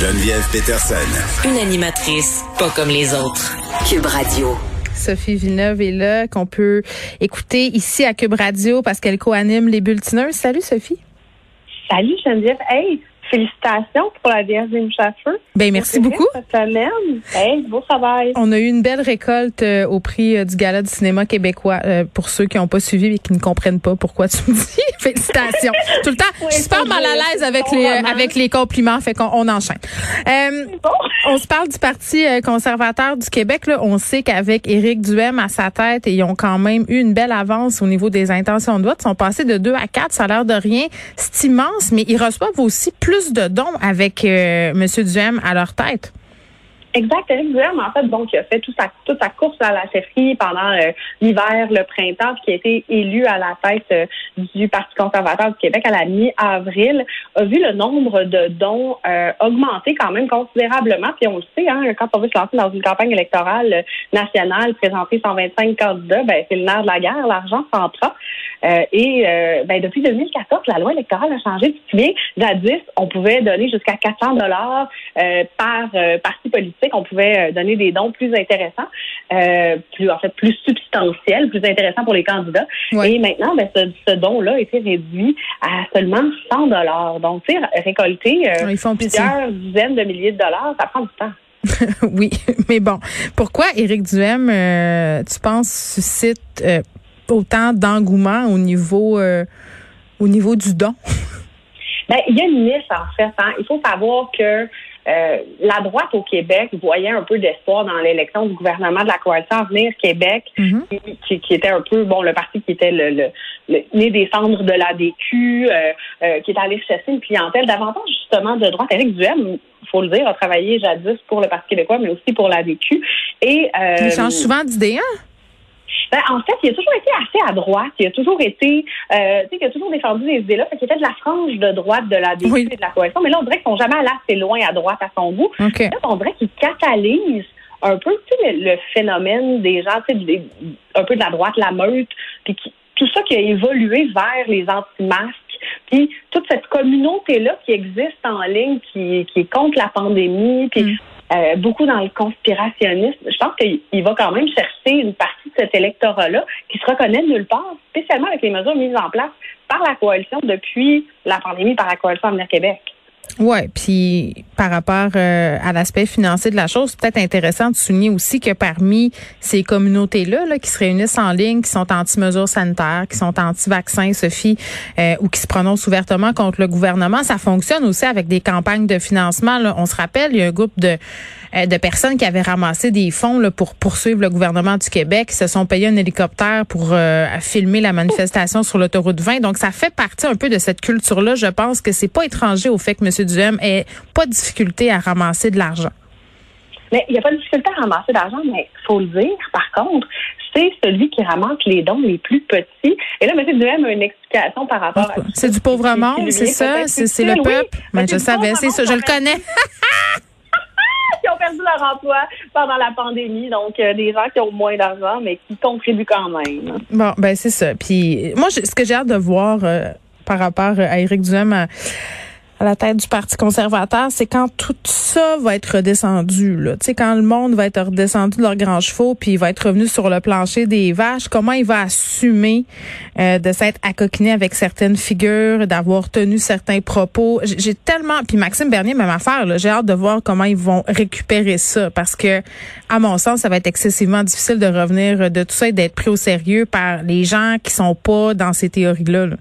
Geneviève Peterson. Une animatrice pas comme les autres. Cube Radio. Sophie Villeneuve est là, qu'on peut écouter ici à Cube Radio parce qu'elle co-anime les bulletineurs. Salut Sophie. Salut Geneviève. Hey, félicitations pour la Vierge des. Ben merci beaucoup. Cette semaine. Hey, beau travail. On a eu une belle récolte euh, au prix euh, du Gala du cinéma québécois. Euh, pour ceux qui n'ont pas suivi et qui ne comprennent pas pourquoi tu me dis félicitations. Tout le temps, je suis pas mal à l'aise avec les avec les compliments, fait qu'on on enchaîne. On se parle du Parti conservateur du Québec. Là. On sait qu'avec Éric Duhem à sa tête, ils ont quand même eu une belle avance au niveau des intentions de vote. Ils sont passés de 2 à 4, ça a l'air de rien. C'est immense, mais ils reçoivent aussi plus de dons avec euh, M. À leur tête. Exact. Éric Duhem, en fait, donc, il a fait toute sa, toute sa course à la chefferie pendant euh, l'hiver, le printemps, qui a été élu à la tête euh, du Parti conservateur du Québec à la mi-avril, a vu le nombre de dons euh, augmenter quand même considérablement. Puis on le sait, hein, quand on veut se lancer dans une campagne électorale nationale, présenter 125 candidats, ben, c'est le nerf de la guerre, l'argent s'entra. et ben, depuis 2014, la loi électorale a changé. Tu te souviens, jadis, on pouvait donner jusqu'à 400 dollars par parti politique on pouvait euh, donner des dons plus intéressants, euh, plus en fait plus substantiels, plus intéressants pour les candidats. Et maintenant, ben, ce, don-là a été réduit à seulement 100 dollars. Donc, tu sais, récolter euh, plusieurs dizaines de milliers de dollars, ça prend du temps. oui, mais bon, pourquoi Éric Duhem, tu penses, suscite autant d'engouement au niveau au niveau du don? Ben, il y a une niche en fait. Hein. Il faut savoir que euh, la droite au Québec voyait un peu d'espoir dans l'élection du gouvernement de la coalition Avenir Québec, mhm. qui, était un peu, bon, le parti qui était le, le, né des cendres de l'ADQ, euh, euh, qui est allé chercher une clientèle davantage justement de droite. Éric Duhem, il faut le dire, a travaillé jadis pour le Parti québécois, mais aussi pour l'ADQ. Et, il change souvent d'idée, hein? Ben, en fait, il a toujours été assez à droite. Il a toujours été, euh, tu sais, il a toujours défendu des idées-là. Fait qu'il était de la frange de droite de la DQ et de la coalition. Mais là, on dirait qu'ils sont jamais allés assez loin à droite à son goût. Là, on dirait qu'ils catalysent un peu le, phénomène des gens, tu sais, un peu de la droite, la meute, puis tout ça qui a évolué vers les anti-masques. Puis toute cette communauté-là qui existe en ligne, qui, qui est contre la pandémie, puis mm. Euh, beaucoup dans le conspirationnisme. Je pense qu'il va quand même chercher une partie cet électorat-là qui se reconnaît nulle part, spécialement avec les mesures mises en place par la coalition depuis la pandémie, par la coalition Avenir Québec. Ouais, puis par rapport euh, à l'aspect financier de la chose, c'est peut-être intéressant de souligner aussi que parmi ces communautés-là là, qui se réunissent en ligne, qui sont anti-mesures sanitaires, qui sont anti-vaccins, Sophie, euh, ou qui se prononcent ouvertement contre le gouvernement, ça fonctionne aussi avec des campagnes de financement. Là. On se rappelle, il y a un groupe de de personnes qui avaient ramassé des fonds là, pour poursuivre le gouvernement du Québec, se sont payés un hélicoptère pour euh, filmer la manifestation sur l'autoroute 20. Donc, ça fait partie un peu de cette culture-là. Je pense que c'est pas étranger au fait que M. Duhem ait pas de difficulté à ramasser de l'argent. Mais il n'y a pas de difficulté à ramasser d'argent, mais faut le dire, par contre, c'est celui qui ramasse les dons les plus petits. Et là, M. Duhem a une explication par rapport à... C'est du pauvre monde, c'est ça? C'est le peuple? Mais je savais, c'est ça, je le connais. qui ont perdu leur emploi pendant la pandémie. Donc, euh, des gens qui ont moins d'argent, mais qui contribuent quand même. Bon, ben c'est ça. Puis moi, ce que j'ai hâte de voir euh, par rapport à Éric Duhem à la tête du Parti conservateur, c'est quand tout ça va être redescendu. Là. Tu sais, quand le monde va être redescendu de leurs grands chevaux, puis il va être revenu sur le plancher des vaches, comment il va assumer euh, de s'être accoquiné avec certaines figures, d'avoir tenu certains propos? J'ai tellement... Puis Maxime Bernier, même affaire, j'ai hâte de voir comment ils vont récupérer ça, parce que, à mon sens, ça va être excessivement difficile de revenir de tout ça et d'être pris au sérieux par les gens qui sont pas dans ces théories-là. là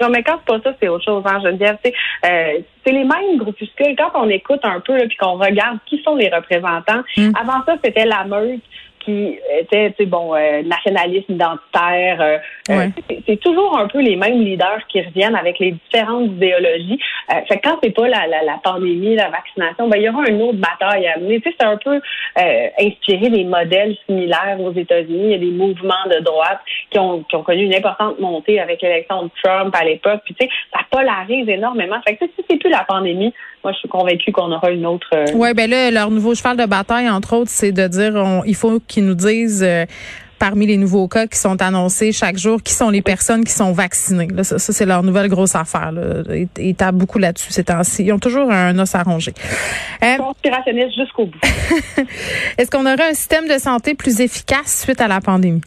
non, mais quand c'est pas ça, c'est autre chose, hein, Geneviève. Euh, c'est les mêmes groupuscules. Quand on écoute un peu puis qu'on regarde qui sont les représentants, mm. avant ça, c'était la meute qui était, tu sais, bon, euh, nationalisme identitaire. Euh, euh, c'est toujours un peu les mêmes leaders qui reviennent avec les différentes idéologies. Euh, fait que quand c'est pas la, la, la, pandémie, la vaccination, ben il y aura une autre bataille à mener. Tu sais, c'est un peu inspiré des modèles similaires aux États-Unis. Il y a des mouvements de droite qui ont, qui ont connu une importante montée avec l'élection de Trump à l'époque. Puis tu sais, ça polarise énormément. Fait que si c'est plus la pandémie, moi je suis convaincue qu'on aura une autre. Ouais, ben là, leur nouveau cheval de bataille, entre autres, c'est de dire on, il faut qu'ils nous disent parmi les nouveaux cas qui sont annoncés chaque jour, qui sont les personnes qui sont vaccinées. Là, ça, c'est leur nouvelle grosse affaire. Là. Ils, ils tapent beaucoup là-dessus ces temps-ci. Ils ont toujours un os à ronger. Euh, Conspirationniste jusqu'au bout. Est-ce qu'on aurait un système de santé plus efficace suite à la pandémie?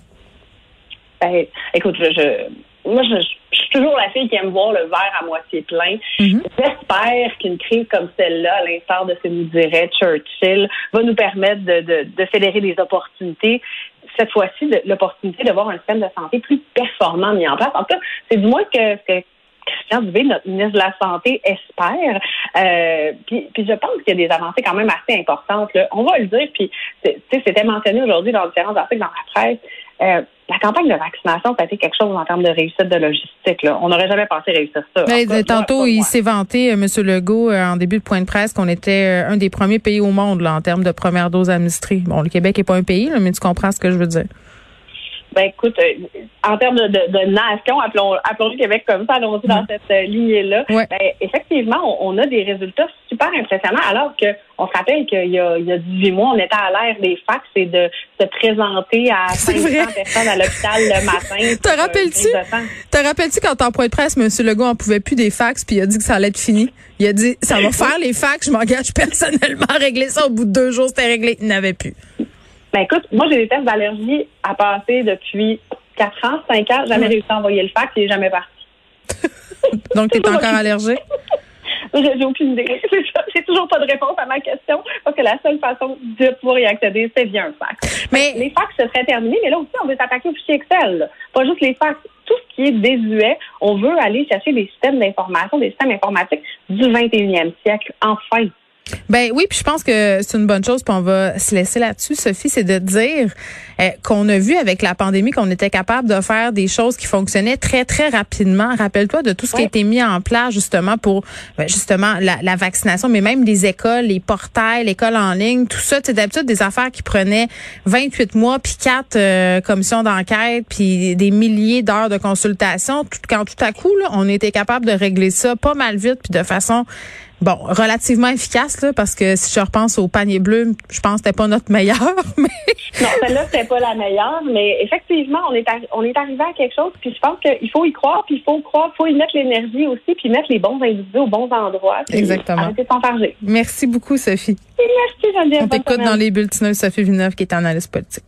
Ben, écoute, je, je moi, je, je, suis toujours la fille qui aime voir le verre à moitié plein. Mm-hmm. J'espère qu'une crise comme celle-là, à l'instar de ce que nous dirait Churchill, va nous permettre de, de, de fédérer des opportunités cette fois-ci l'opportunité de voir un système de santé plus performant mis en place. En tout cas, c'est du moins que, que Christian Dubé, notre ministre de la Santé, espère. Euh, puis, puis, je pense qu'il y a des avancées quand même assez importantes. Là. On va le dire, puis c'était mentionné aujourd'hui dans différents articles dans la presse. Euh, la campagne de vaccination, ça a été quelque chose en termes de réussite de logistique. Là. On n'aurait jamais pensé réussir ça. Mais, cas, tantôt, il s'est vanté, euh, M. Legault, euh, en début de point de presse, qu'on était un des premiers pays au monde là, en termes de première dose administrée. Bon, le Québec n'est pas un pays, là, mais tu comprends ce que je veux dire. Ben écoute, euh, en termes de, de, de, nation, appelons, appelons le Québec comme ça, allons-y dans cette euh, lignée-là. Ouais. Ben, effectivement, on, on, a des résultats super impressionnants, alors que on se rappelle qu'il y a, il y a 18 mois, on était à l'ère des fax et de se présenter à 500 personnes à l'hôpital le matin. Te rappelles-tu? Te rappelles-tu quand en point de presse, M. Legault en pouvait plus des fax, puis il a dit que ça allait être fini? Il a dit, ça va faire les fax, je m'engage personnellement à régler ça. Au bout de deux jours, c'était réglé. Il n'avait plus. Ben écoute, moi j'ai des tests d'allergie à passer depuis 4 ans, 5 ans. Jamais réussi à envoyer le fax, il n'est jamais parti. Donc, tu es encore allergique? J'ai aucune idée. J'ai toujours pas de réponse à ma question parce que la seule façon de pouvoir y accéder, c'est via un fax. Mais les fax, ce serait terminé, mais là aussi, on veut s'attaquer au fichier Excel. Là. Pas juste les fax. Tout ce qui est désuet, on veut aller chercher des systèmes d'information, des systèmes informatiques du 21e siècle. Enfin. Ben oui, puis je pense que c'est une bonne chose, puis on va se laisser là-dessus, Sophie, c'est de dire euh, qu'on a vu avec la pandémie qu'on était capable de faire des choses qui fonctionnaient très, très rapidement. Rappelle-toi de tout ce Ouais. qui a été mis en place justement pour ben, justement la, la vaccination, mais même les écoles, les portails, l'école en ligne, tout ça, c'est d'habitude des affaires qui prenaient 28 mois, puis quatre euh, commissions d'enquête, puis des milliers d'heures de consultation. Tout, quand tout à coup, là, on était capable de régler ça pas mal vite, puis de façon Bon, relativement efficace, là, parce que si je repense au panier bleu, je pense que c'était pas notre meilleur, mais. Non, celle-là, c'était pas la meilleure, mais effectivement, on est, on est arrivé à quelque chose, puis je pense qu'il faut y croire, puis il faut croire, faut y mettre l'énergie aussi, puis mettre les bons individus aux bons endroits. puis Exactement. Arrêter de. Merci beaucoup, Sophie. Merci, Geneviève. On t'écoute dans les bulletineuses Sophie Villeneuve, qui est analyste politique.